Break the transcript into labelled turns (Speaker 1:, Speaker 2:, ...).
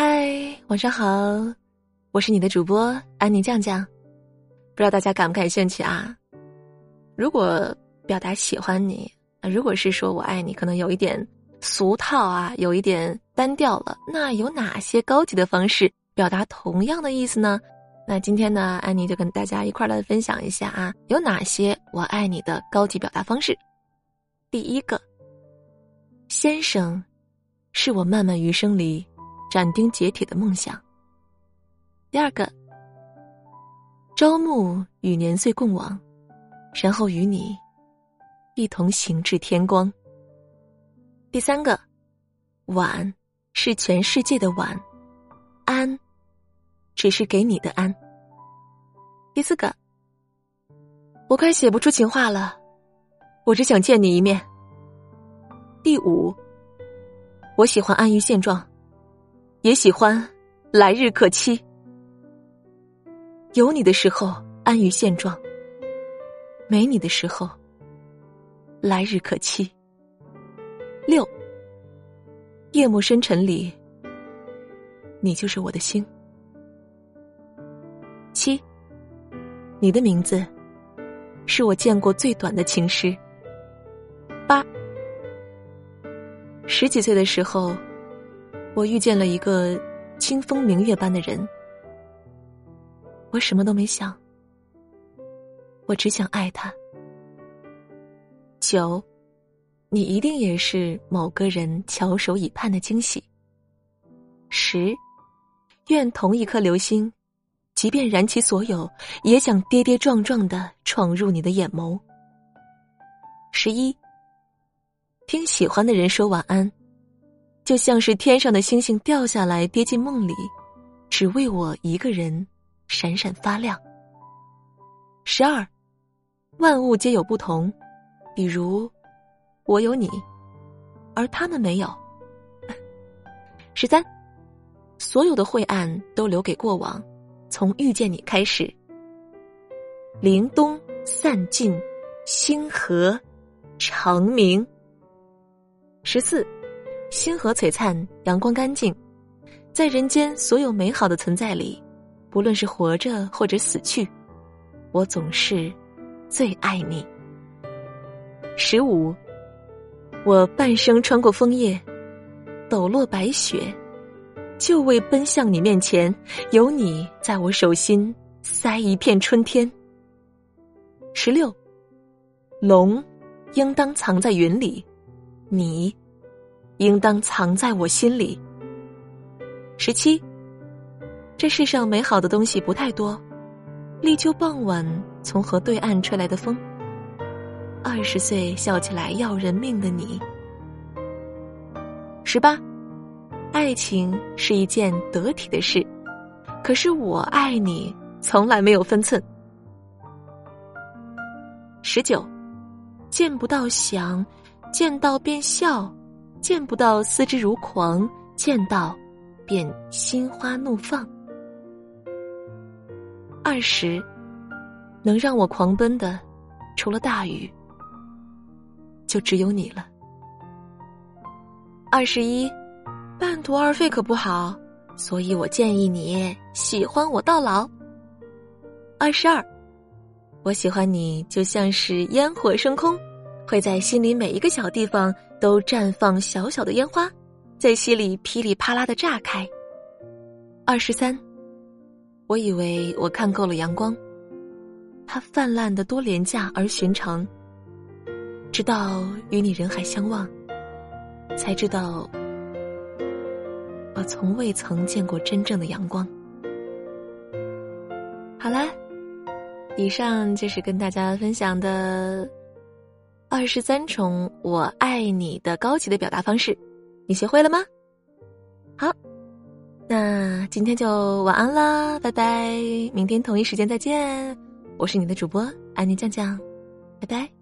Speaker 1: 嗨，晚上好，我是你的主播安妮酱酱。不知道大家感不感兴趣啊？如果表达喜欢你，如果是说我爱你，可能有一点俗套啊，有一点单调了。那有哪些高级的方式表达同样的意思呢？那今天呢，安妮就跟大家一块来分享一下啊，有哪些我爱你的高级表达方式。第一个，先生，是我漫漫余生里斩钉截铁的梦想。第二个，朝暮与年岁共往，然后与你一同行至天光。第三个，晚是全世界的晚，安只是给你的安。第四个，我快写不出情话了。我只想见你一面。第五，我喜欢安于现状，也喜欢来日可期。有你的时候安于现状，没你的时候来日可期。六，夜幕深沉里，你就是我的星。七，你的名字是我见过最短的情诗。八，十几岁的时候，我遇见了一个清风明月般的人。我什么都没想，我只想爱他。九，你一定也是某个人翘首以盼的惊喜。十，愿同一颗流星，即便燃起所有，也想跌跌撞撞的闯入你的眼眸。十一。听喜欢的人说晚安，就像是天上的星星掉下来跌进梦里，只为我一个人闪闪发亮。十二，万物皆有不同，比如我有你，而他们没有。十三，所有的晦暗都留给过往，从遇见你开始。凛冬散尽，星河长明。十四，星河璀璨，阳光干净，在人间所有美好的存在里，不论是活着或者死去，我总是最爱你。十五，我半生穿过枫叶，抖落白雪，就为奔向你面前，有你在我手心，塞一片春天。十六，龙应当藏在云里。你，应当藏在我心里。十七，这世上美好的东西不太多。立秋傍晚，从河对岸吹来的风。二十岁笑起来要人命的你。十八，爱情是一件得体的事，可是我爱你从来没有分寸。十九，见不到想。见到便笑，见不到思之如狂，见到便心花怒放。二十，能让我狂奔的，除了大雨，就只有你了。二十一，半途而废可不好，所以我建议你喜欢我到老。二十二，我喜欢你就像是烟火升空。会在心里每一个小地方都绽放小小的烟花，在心里噼里啪啦的炸开。二十三，我以为我看够了阳光，它泛滥的多廉价而寻常。直到与你人海相望，才知道我从未曾见过真正的阳光。好啦，以上就是跟大家分享的。二十三重我爱你的高级的表达方式，你学会了吗？好，那今天就晚安啦，拜拜！明天同一时间再见，我是你的主播安妮酱酱，拜拜。